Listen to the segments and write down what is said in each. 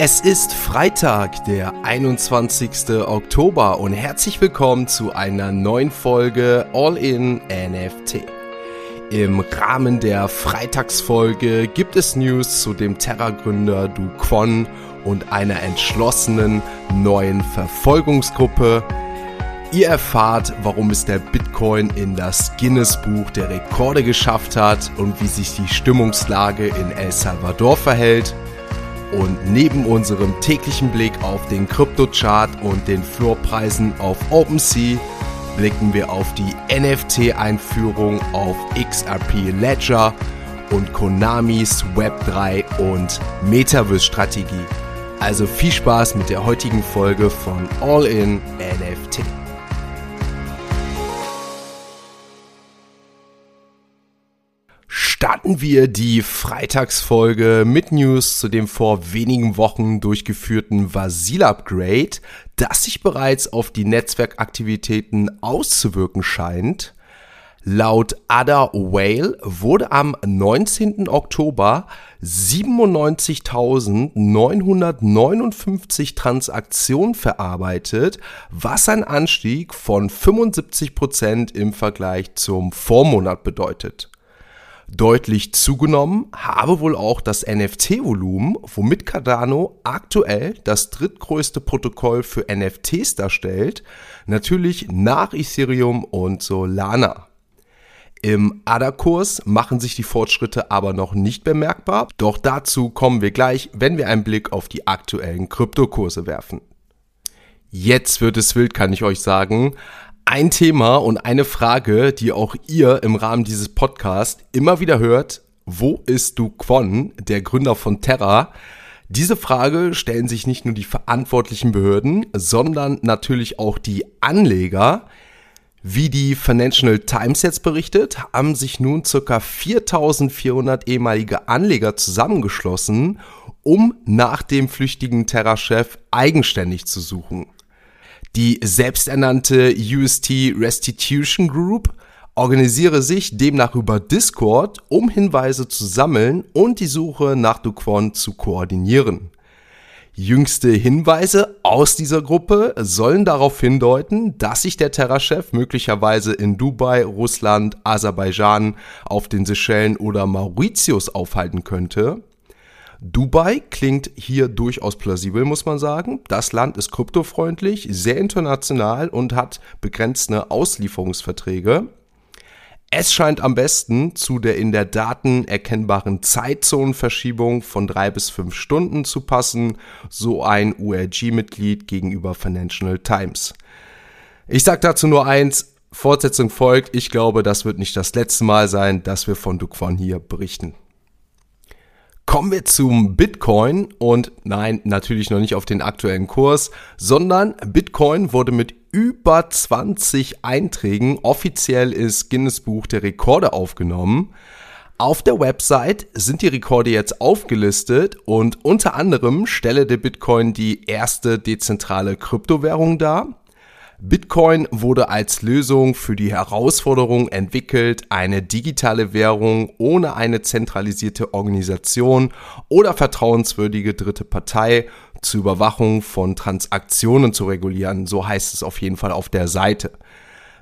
Es ist Freitag, der 21. Oktober und herzlich willkommen zu einer neuen Folge All in NFT. Im Rahmen der Freitagsfolge gibt es News zu dem Terra-Gründer Du Kwon und einer entschlossenen neuen Verfolgungsgruppe. Ihr erfahrt, warum es der Bitcoin in das Guinness-Buch der Rekorde geschafft hat und wie sich die Stimmungslage in El Salvador verhält. Und neben unserem täglichen Blick auf den Kryptochart und den Floorpreisen auf OpenSea blicken wir auf die NFT-Einführung auf XRP Ledger und Konamis Web3 und Metaverse-Strategie. Also viel Spaß mit der heutigen Folge von All in NFT. Starten wir die Freitagsfolge mit News zu dem vor wenigen Wochen durchgeführten Vasil-Upgrade, das sich bereits auf die Netzwerkaktivitäten auszuwirken scheint. Laut Ada Whale wurde am 19. Oktober 97.959 Transaktionen verarbeitet, was ein Anstieg von 75 Prozent im Vergleich zum Vormonat bedeutet deutlich zugenommen habe wohl auch das NFT-Volumen, womit Cardano aktuell das drittgrößte Protokoll für NFTs darstellt, natürlich nach Ethereum und Solana. Im ADA-Kurs machen sich die Fortschritte aber noch nicht bemerkbar, doch dazu kommen wir gleich, wenn wir einen Blick auf die aktuellen Kryptokurse werfen. Jetzt wird es wild, kann ich euch sagen ein Thema und eine Frage, die auch ihr im Rahmen dieses Podcasts immer wieder hört. Wo ist Du Kwon, der Gründer von Terra? Diese Frage stellen sich nicht nur die verantwortlichen Behörden, sondern natürlich auch die Anleger. Wie die Financial Times jetzt berichtet, haben sich nun ca. 4400 ehemalige Anleger zusammengeschlossen, um nach dem flüchtigen Terra-Chef eigenständig zu suchen. Die selbsternannte UST Restitution Group organisiere sich demnach über Discord, um Hinweise zu sammeln und die Suche nach Duquan zu koordinieren. Jüngste Hinweise aus dieser Gruppe sollen darauf hindeuten, dass sich der Terra-Chef möglicherweise in Dubai, Russland, Aserbaidschan, auf den Seychellen oder Mauritius aufhalten könnte. Dubai klingt hier durchaus plausibel, muss man sagen. Das Land ist kryptofreundlich, sehr international und hat begrenzte Auslieferungsverträge. Es scheint am besten zu der in der Daten erkennbaren Zeitzonenverschiebung von drei bis fünf Stunden zu passen, so ein URG-Mitglied gegenüber Financial Times. Ich sage dazu nur eins, Fortsetzung folgt. Ich glaube, das wird nicht das letzte Mal sein, dass wir von Duquan hier berichten. Kommen wir zum Bitcoin und nein, natürlich noch nicht auf den aktuellen Kurs, sondern Bitcoin wurde mit über 20 Einträgen offiziell ins Guinness Buch der Rekorde aufgenommen. Auf der Website sind die Rekorde jetzt aufgelistet und unter anderem stelle der Bitcoin die erste dezentrale Kryptowährung dar. Bitcoin wurde als Lösung für die Herausforderung entwickelt, eine digitale Währung ohne eine zentralisierte Organisation oder vertrauenswürdige dritte Partei zur Überwachung von Transaktionen zu regulieren. So heißt es auf jeden Fall auf der Seite.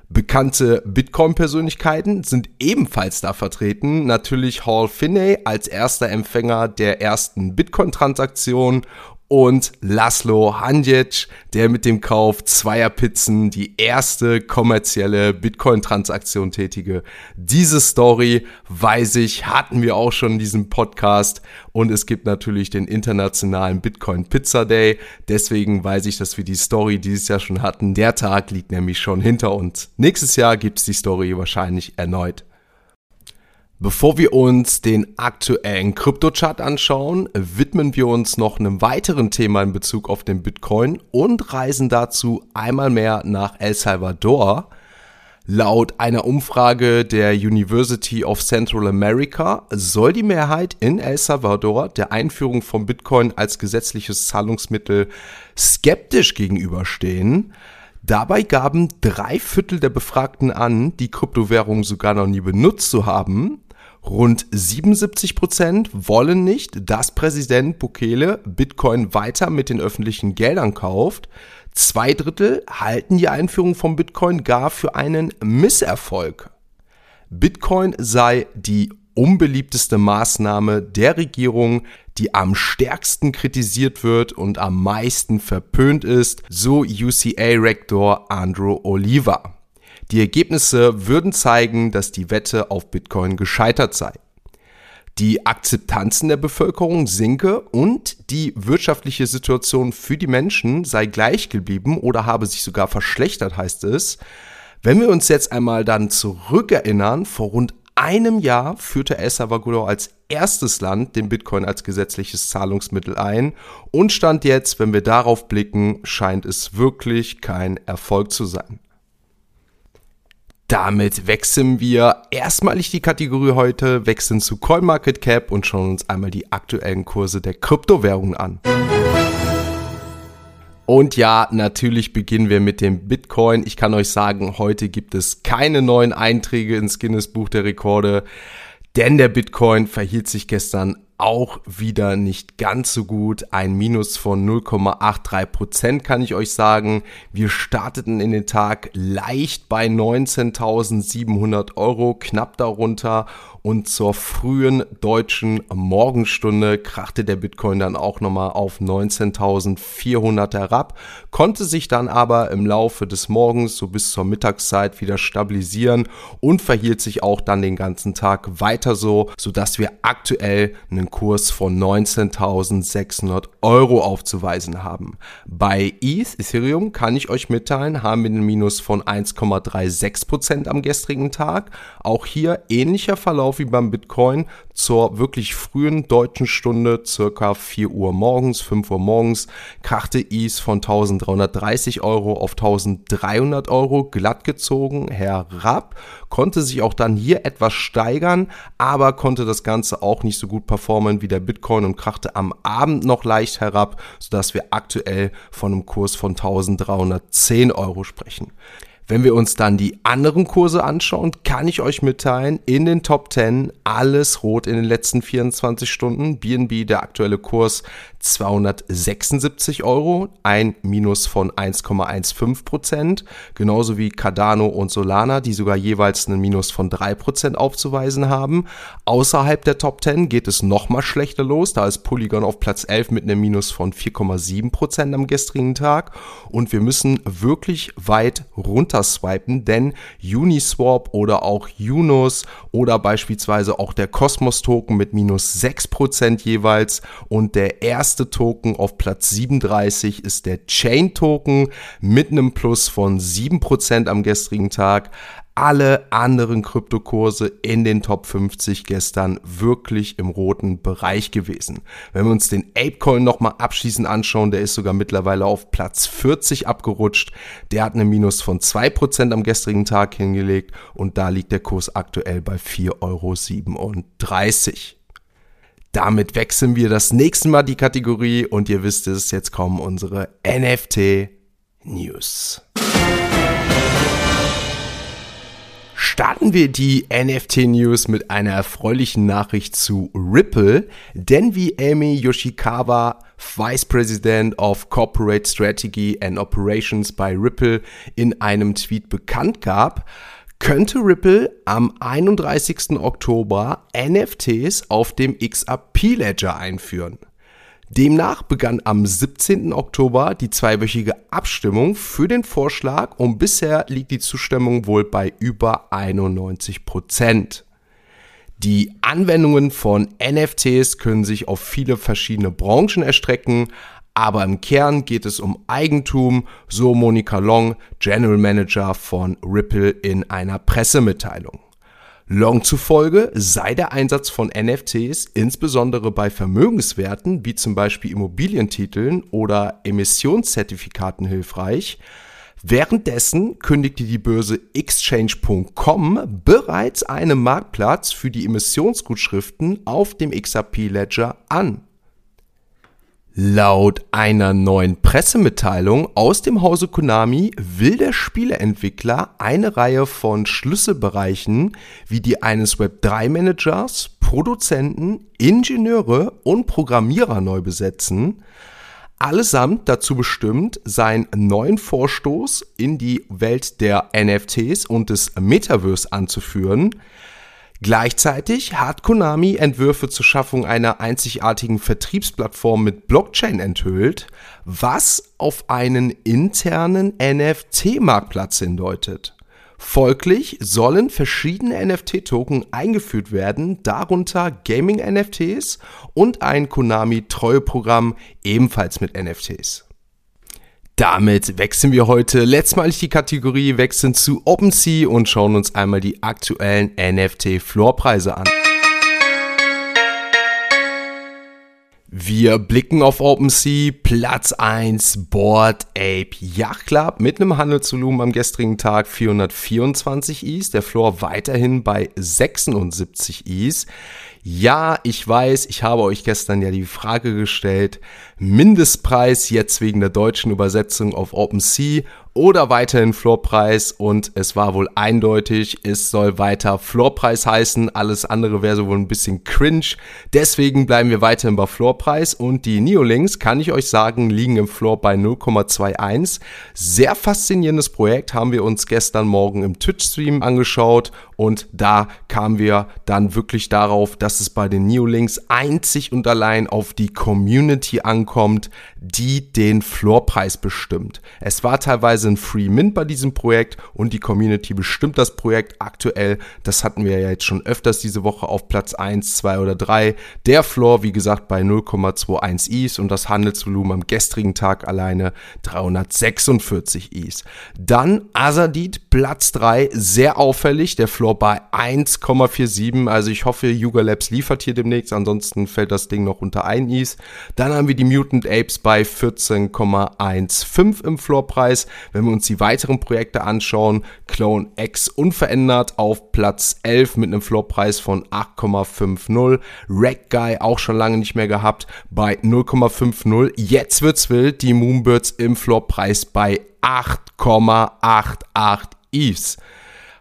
Bekannte Bitcoin-Persönlichkeiten sind ebenfalls da vertreten. Natürlich Hall Finney als erster Empfänger der ersten Bitcoin-Transaktion und Laszlo Hanjic, der mit dem Kauf zweier Pizzen die erste kommerzielle Bitcoin-Transaktion tätige. Diese Story, weiß ich, hatten wir auch schon in diesem Podcast und es gibt natürlich den internationalen Bitcoin Pizza Day. Deswegen weiß ich, dass wir die Story dieses Jahr schon hatten. Der Tag liegt nämlich schon hinter uns. Nächstes Jahr gibt's die Story wahrscheinlich erneut. Bevor wir uns den aktuellen Kryptochart anschauen, widmen wir uns noch einem weiteren Thema in Bezug auf den Bitcoin und reisen dazu einmal mehr nach El Salvador. Laut einer Umfrage der University of Central America soll die Mehrheit in El Salvador der Einführung von Bitcoin als gesetzliches Zahlungsmittel skeptisch gegenüberstehen. Dabei gaben drei Viertel der Befragten an, die Kryptowährung sogar noch nie benutzt zu haben. Rund 77 Prozent wollen nicht, dass Präsident Bukele Bitcoin weiter mit den öffentlichen Geldern kauft. Zwei Drittel halten die Einführung von Bitcoin gar für einen Misserfolg. Bitcoin sei die unbeliebteste Maßnahme der Regierung, die am stärksten kritisiert wird und am meisten verpönt ist, so UCA-Rektor Andrew Oliver. Die Ergebnisse würden zeigen, dass die Wette auf Bitcoin gescheitert sei. Die Akzeptanz in der Bevölkerung sinke und die wirtschaftliche Situation für die Menschen sei gleich geblieben oder habe sich sogar verschlechtert, heißt es. Wenn wir uns jetzt einmal dann zurückerinnern, vor rund einem Jahr führte El Salvador als erstes Land den Bitcoin als gesetzliches Zahlungsmittel ein und stand jetzt, wenn wir darauf blicken, scheint es wirklich kein Erfolg zu sein. Damit wechseln wir erstmalig die Kategorie heute, wechseln zu CoinMarketCap und schauen uns einmal die aktuellen Kurse der Kryptowährungen an. Und ja, natürlich beginnen wir mit dem Bitcoin. Ich kann euch sagen, heute gibt es keine neuen Einträge ins Guinness Buch der Rekorde, denn der Bitcoin verhielt sich gestern auch wieder nicht ganz so gut. Ein Minus von 0,83 Prozent kann ich euch sagen. Wir starteten in den Tag leicht bei 19.700 Euro, knapp darunter und zur frühen deutschen Morgenstunde krachte der Bitcoin dann auch nochmal auf 19.400 herab, konnte sich dann aber im Laufe des Morgens so bis zur Mittagszeit wieder stabilisieren und verhielt sich auch dann den ganzen Tag weiter so, sodass wir aktuell einen Kurs von 19.600 Euro aufzuweisen haben. Bei ETH, Ethereum, kann ich euch mitteilen, haben wir einen Minus von 1,36% am gestrigen Tag. Auch hier ähnlicher Verlauf wie beim Bitcoin zur wirklich frühen deutschen Stunde, circa 4 Uhr morgens, 5 Uhr morgens, krachte ETH von 1330 Euro auf 1300 Euro glatt gezogen herab, konnte sich auch dann hier etwas steigern, aber konnte das Ganze auch nicht so gut performen wie der Bitcoin und krachte am Abend noch leicht herab, sodass wir aktuell von einem Kurs von 1310 Euro sprechen. Wenn wir uns dann die anderen Kurse anschauen, kann ich euch mitteilen, in den Top 10 alles rot in den letzten 24 Stunden. BNB, der aktuelle Kurs 276 Euro, ein Minus von 1,15 Prozent. Genauso wie Cardano und Solana, die sogar jeweils einen Minus von 3 Prozent aufzuweisen haben. Außerhalb der Top 10 geht es nochmal schlechter los. Da ist Polygon auf Platz 11 mit einem Minus von 4,7 Prozent am gestrigen Tag. Und wir müssen wirklich weit runter runterswipen, denn Uniswap oder auch Unos oder beispielsweise auch der Cosmos Token mit minus 6% jeweils und der erste Token auf Platz 37 ist der Chain Token mit einem Plus von 7% am gestrigen Tag alle anderen Kryptokurse in den Top 50 gestern wirklich im roten Bereich gewesen. Wenn wir uns den Apecoin nochmal abschließend anschauen, der ist sogar mittlerweile auf Platz 40 abgerutscht. Der hat eine Minus von 2% am gestrigen Tag hingelegt und da liegt der Kurs aktuell bei 4,37 Euro. Damit wechseln wir das nächste Mal die Kategorie und ihr wisst es, jetzt kommen unsere NFT News. Starten wir die NFT-News mit einer erfreulichen Nachricht zu Ripple, denn wie Amy Yoshikawa, Vice President of Corporate Strategy and Operations bei Ripple, in einem Tweet bekannt gab, könnte Ripple am 31. Oktober NFTs auf dem XRP Ledger einführen. Demnach begann am 17. Oktober die zweiwöchige Abstimmung für den Vorschlag und bisher liegt die Zustimmung wohl bei über 91 Prozent. Die Anwendungen von NFTs können sich auf viele verschiedene Branchen erstrecken, aber im Kern geht es um Eigentum, so Monika Long, General Manager von Ripple in einer Pressemitteilung. Long zufolge sei der Einsatz von NFTs insbesondere bei Vermögenswerten wie zum Beispiel Immobilientiteln oder Emissionszertifikaten hilfreich. Währenddessen kündigte die Börse Exchange.com bereits einen Marktplatz für die Emissionsgutschriften auf dem XRP Ledger an. Laut einer neuen Pressemitteilung aus dem Hause Konami will der Spieleentwickler eine Reihe von Schlüsselbereichen wie die eines Web3-Managers, Produzenten, Ingenieure und Programmierer neu besetzen. Allesamt dazu bestimmt, seinen neuen Vorstoß in die Welt der NFTs und des Metaverse anzuführen – Gleichzeitig hat Konami Entwürfe zur Schaffung einer einzigartigen Vertriebsplattform mit Blockchain enthüllt, was auf einen internen NFT-Marktplatz hindeutet. Folglich sollen verschiedene NFT-Token eingeführt werden, darunter Gaming-NFTs und ein Konami-Treueprogramm ebenfalls mit NFTs. Damit wechseln wir heute letztmalig die Kategorie, wechseln zu OpenSea und schauen uns einmal die aktuellen NFT-Floorpreise an. Wir blicken auf OpenSea, Platz 1, Board Ape Yacht Club mit einem Handelsvolumen am gestrigen Tag 424 Is, der Floor weiterhin bei 76 Is. Ja, ich weiß, ich habe euch gestern ja die Frage gestellt, Mindestpreis jetzt wegen der deutschen Übersetzung auf OpenSea oder weiterhin Floorpreis und es war wohl eindeutig, es soll weiter Floorpreis heißen, alles andere wäre so wohl ein bisschen cringe. Deswegen bleiben wir weiterhin bei Floorpreis und die Neolinks, kann ich euch sagen, liegen im Floor bei 0,21. Sehr faszinierendes Projekt, haben wir uns gestern Morgen im Twitch-Stream angeschaut und da kamen wir dann wirklich darauf, dass es bei den Neolinks einzig und allein auf die Community ankommt, die den Floorpreis bestimmt. Es war teilweise ein Free Mint bei diesem Projekt und die Community bestimmt das Projekt aktuell. Das hatten wir ja jetzt schon öfters diese Woche auf Platz 1, 2 oder 3. Der Floor, wie gesagt, bei 0,21 Is und das Handelsvolumen am gestrigen Tag alleine 346 Is. Dann Azadid, Platz 3, sehr auffällig. Der Floor bei 1,47. Also ich hoffe, Yuga Labs liefert hier demnächst. Ansonsten fällt das Ding noch unter 1 Is. Dann haben wir die Mutant Apes bei 14,15 im Floorpreis. Wenn wir uns die weiteren Projekte anschauen, Clone X unverändert auf Platz 11 mit einem Floorpreis von 8,50. Rack Guy auch schon lange nicht mehr gehabt bei 0,50. Jetzt wird's wild, die Moonbirds im Floorpreis bei 8,88 Eves.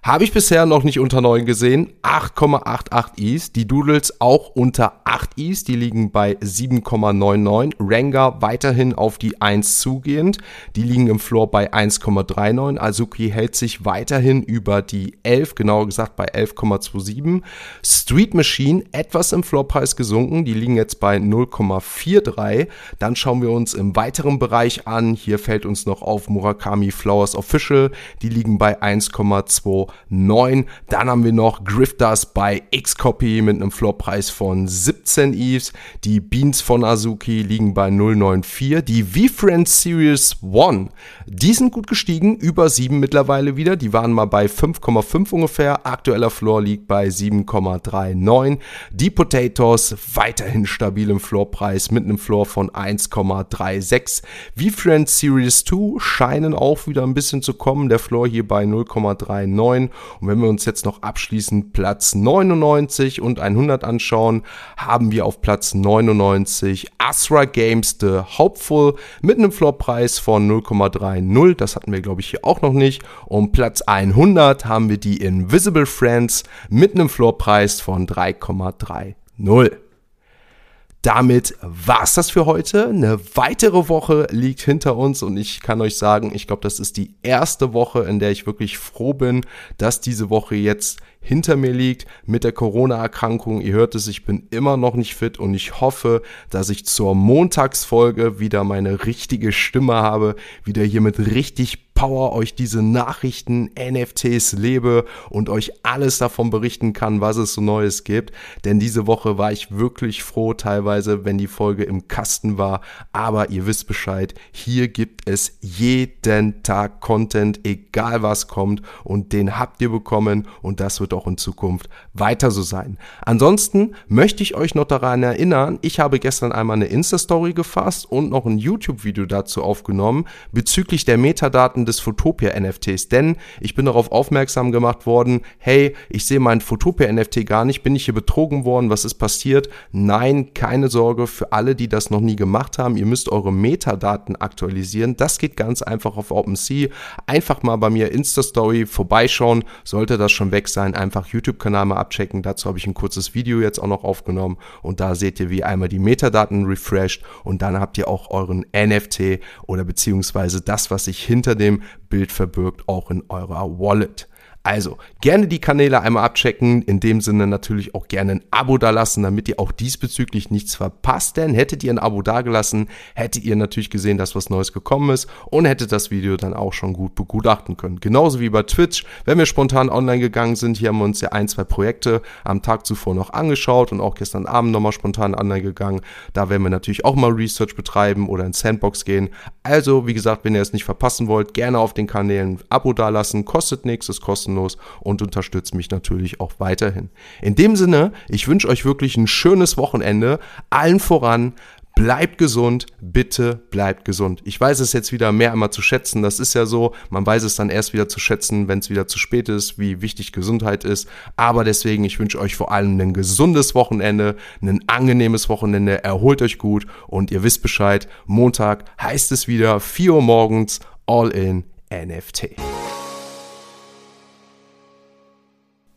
Habe ich bisher noch nicht unter 9 gesehen. 8,88 Is. Die Doodles auch unter 8 Is. Die liegen bei 7,99. Ranga weiterhin auf die 1 zugehend. Die liegen im Floor bei 1,39. Azuki hält sich weiterhin über die 11, genauer gesagt bei 11,27. Street Machine etwas im Floorpreis gesunken. Die liegen jetzt bei 0,43. Dann schauen wir uns im weiteren Bereich an. Hier fällt uns noch auf Murakami Flowers Official. Die liegen bei 1,2 9. Dann haben wir noch Grifters bei Xcopy mit einem Floorpreis von 17 Eves. Die Beans von Azuki liegen bei 094. Die V-Friend Series 1, die sind gut gestiegen, über 7 mittlerweile wieder. Die waren mal bei 5,5 ungefähr. Aktueller Floor liegt bei 7,39. Die Potatoes weiterhin stabil im Floorpreis mit einem Floor von 1,36. V-Friend Series 2 scheinen auch wieder ein bisschen zu kommen. Der Floor hier bei 0,39. Und wenn wir uns jetzt noch abschließend Platz 99 und 100 anschauen, haben wir auf Platz 99 Asra Games The Hopeful mit einem Floorpreis von 0,30. Das hatten wir, glaube ich, hier auch noch nicht. Und Platz 100 haben wir die Invisible Friends mit einem Floorpreis von 3,30 damit war's das für heute. Eine weitere Woche liegt hinter uns und ich kann euch sagen, ich glaube, das ist die erste Woche, in der ich wirklich froh bin, dass diese Woche jetzt hinter mir liegt mit der Corona-Erkrankung. Ihr hört es, ich bin immer noch nicht fit und ich hoffe, dass ich zur Montagsfolge wieder meine richtige Stimme habe, wieder hier mit richtig Power euch diese Nachrichten, NFTs lebe und euch alles davon berichten kann, was es so Neues gibt. Denn diese Woche war ich wirklich froh, teilweise, wenn die Folge im Kasten war. Aber ihr wisst Bescheid, hier gibt es jeden Tag Content, egal was kommt. Und den habt ihr bekommen und das wird auch in Zukunft weiter so sein. Ansonsten möchte ich euch noch daran erinnern, ich habe gestern einmal eine Insta-Story gefasst und noch ein YouTube-Video dazu aufgenommen bezüglich der Metadaten des Photopia NFTs, denn ich bin darauf aufmerksam gemacht worden, hey, ich sehe mein Photopia NFT gar nicht, bin ich hier betrogen worden, was ist passiert? Nein, keine Sorge für alle, die das noch nie gemacht haben, ihr müsst eure Metadaten aktualisieren. Das geht ganz einfach auf OpenSea. Einfach mal bei mir Insta-Story vorbeischauen, sollte das schon weg sein, einfach YouTube-Kanal mal abchecken. Dazu habe ich ein kurzes Video jetzt auch noch aufgenommen und da seht ihr, wie einmal die Metadaten refreshed und dann habt ihr auch euren NFT oder beziehungsweise das, was sich hinter dem Bild verbirgt, auch in eurer Wallet. Also gerne die Kanäle einmal abchecken, in dem Sinne natürlich auch gerne ein Abo dalassen, damit ihr auch diesbezüglich nichts verpasst, denn hättet ihr ein Abo dagelassen, hättet ihr natürlich gesehen, dass was Neues gekommen ist und hättet das Video dann auch schon gut begutachten können. Genauso wie bei Twitch, wenn wir spontan online gegangen sind, hier haben wir uns ja ein, zwei Projekte am Tag zuvor noch angeschaut und auch gestern Abend nochmal spontan online gegangen. Da werden wir natürlich auch mal Research betreiben oder in Sandbox gehen. Also, wie gesagt, wenn ihr es nicht verpassen wollt, gerne auf den Kanälen Abo dalassen, kostet nichts, ist kostenlos kostenlos und unterstützt mich natürlich auch weiterhin. In dem Sinne, ich wünsche euch wirklich ein schönes Wochenende. Allen voran, Bleibt gesund, bitte bleibt gesund. Ich weiß es jetzt wieder mehr einmal zu schätzen. Das ist ja so, man weiß es dann erst wieder zu schätzen, wenn es wieder zu spät ist, wie wichtig Gesundheit ist. Aber deswegen, ich wünsche euch vor allem ein gesundes Wochenende, ein angenehmes Wochenende. Erholt euch gut und ihr wisst Bescheid. Montag heißt es wieder 4 Uhr morgens, all in NFT.